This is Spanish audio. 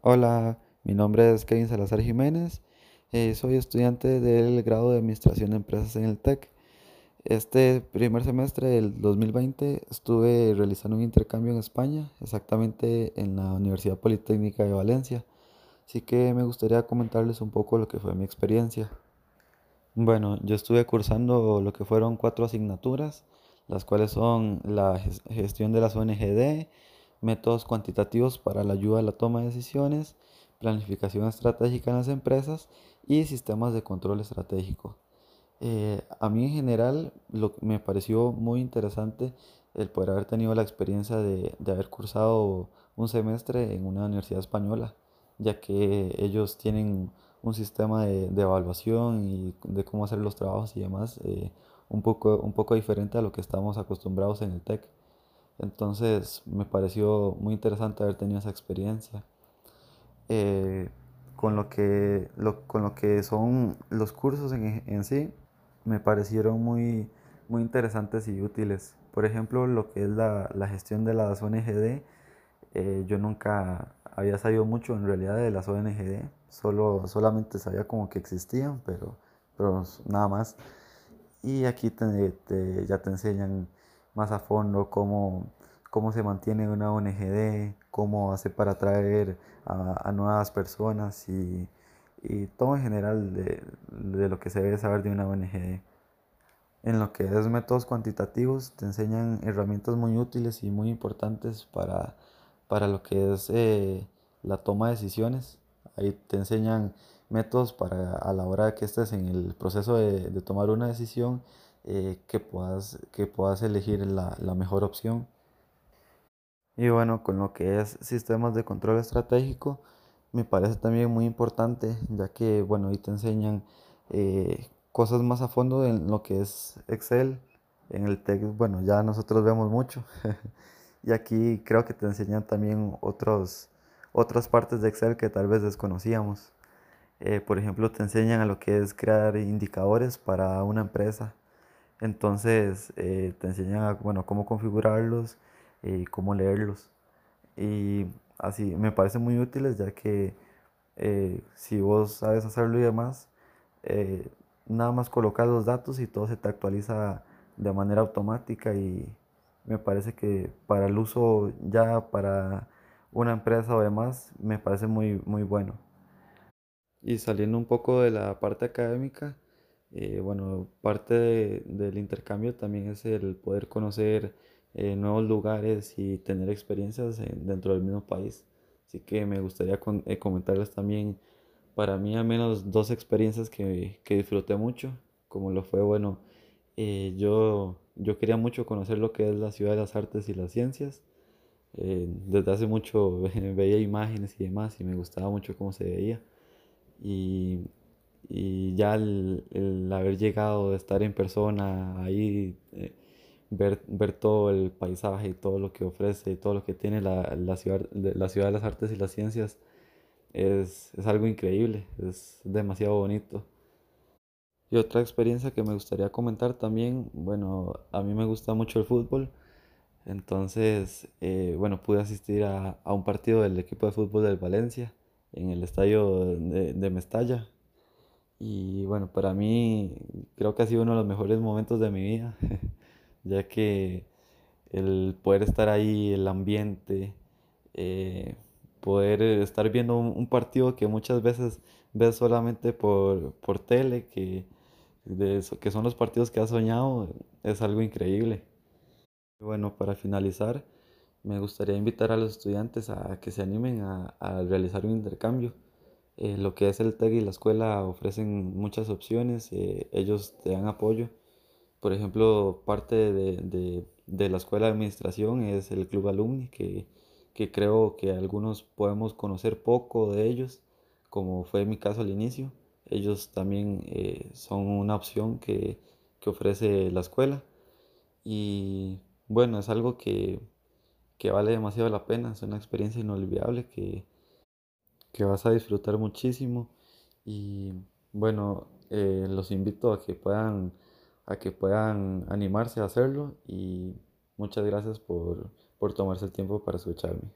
Hola, mi nombre es Kevin Salazar Jiménez, eh, soy estudiante del grado de Administración de Empresas en el TEC. Este primer semestre del 2020 estuve realizando un intercambio en España, exactamente en la Universidad Politécnica de Valencia, así que me gustaría comentarles un poco lo que fue mi experiencia. Bueno, yo estuve cursando lo que fueron cuatro asignaturas, las cuales son la ges- gestión de las ONGD, métodos cuantitativos para la ayuda a la toma de decisiones, planificación estratégica en las empresas y sistemas de control estratégico. Eh, a mí en general lo, me pareció muy interesante el poder haber tenido la experiencia de, de haber cursado un semestre en una universidad española, ya que ellos tienen un sistema de, de evaluación y de cómo hacer los trabajos y demás eh, un poco, un poco diferente a lo que estamos acostumbrados en el TEC. Entonces me pareció muy interesante haber tenido esa experiencia. Eh, con lo que, lo- con lo que son los cursos en, en sí, me parecieron muy, muy interesantes y útiles. Por ejemplo, lo que es la, la gestión de las ONGD, eh, yo nunca había sabido mucho en realidad de las ONGD, solo, solamente sabía como que existían, pero, pero nada más. Y aquí te- te- ya te enseñan más a fondo cómo, cómo se mantiene una ONGD, cómo hace para atraer a, a nuevas personas y, y todo en general de, de lo que se debe saber de una ONGD. En lo que es métodos cuantitativos, te enseñan herramientas muy útiles y muy importantes para, para lo que es eh, la toma de decisiones. Ahí te enseñan métodos para a la hora que estés en el proceso de, de tomar una decisión, eh, que puedas, que puedas elegir la, la mejor opción. Y bueno, con lo que es sistemas de control estratégico, me parece también muy importante, ya que, bueno, ahí te enseñan eh, cosas más a fondo en lo que es Excel. En el TEC, bueno, ya nosotros vemos mucho. Y aquí creo que te enseñan también otros, otras partes de Excel que tal vez desconocíamos. Eh, por ejemplo, te enseñan a lo que es crear indicadores para una empresa. Entonces, eh, te enseñan a, bueno, cómo configurarlos y cómo leerlos. Y así me parecen muy útiles ya que eh, si vos sabes hacerlo y demás, eh, nada más colocas los datos y todo se te actualiza de manera automática y me parece que para el uso ya para una empresa o demás, me parece muy, muy bueno. Y saliendo un poco de la parte académica, eh, bueno, parte de- del intercambio también es el poder conocer eh, nuevos lugares y tener experiencias en- dentro del mismo país. Así que me gustaría con- eh, comentarles también, para mí al menos dos experiencias que, que disfruté mucho, como lo fue, bueno, eh, yo, yo quería mucho conocer lo que es la ciudad de las artes y las ciencias. Eh, desde hace mucho veía imágenes y demás y me gustaba mucho cómo se veía. Y, y ya el, el haber llegado, estar en persona, ahí, eh, ver, ver todo el paisaje y todo lo que ofrece y todo lo que tiene la, la ciudad, la ciudad de las artes y las ciencias es, es algo increíble, es demasiado bonito. Y otra experiencia que me gustaría comentar también, bueno, a mí me gusta mucho el fútbol, entonces, eh, bueno, pude asistir a, a un partido del equipo de fútbol del Valencia en el estadio de, de Mestalla. Y bueno, para mí creo que ha sido uno de los mejores momentos de mi vida, ya que el poder estar ahí, el ambiente, eh, poder estar viendo un, partido que muchas veces ves solamente por, por tele, que, de que son los partidos que has soñado, es algo increíble. Bueno, para finalizar, me gustaría invitar a los estudiantes a que se animen a, a realizar un intercambio. Eh, lo que es el TEC y la escuela ofrecen muchas opciones, eh, ellos te dan apoyo. Por ejemplo, parte de, de- de la escuela de administración es el club alumni, que, que creo que algunos podemos conocer poco de ellos, como fue mi caso al inicio. Ellos también eh, son una opción que, que ofrece la escuela. Y bueno, es algo que, que vale demasiado la pena, es una experiencia inolvidable que, que vas a disfrutar muchísimo. Y bueno, eh, los invito a que puedan, a que puedan animarse a hacerlo y muchas gracias por, por tomarse el tiempo para escucharme.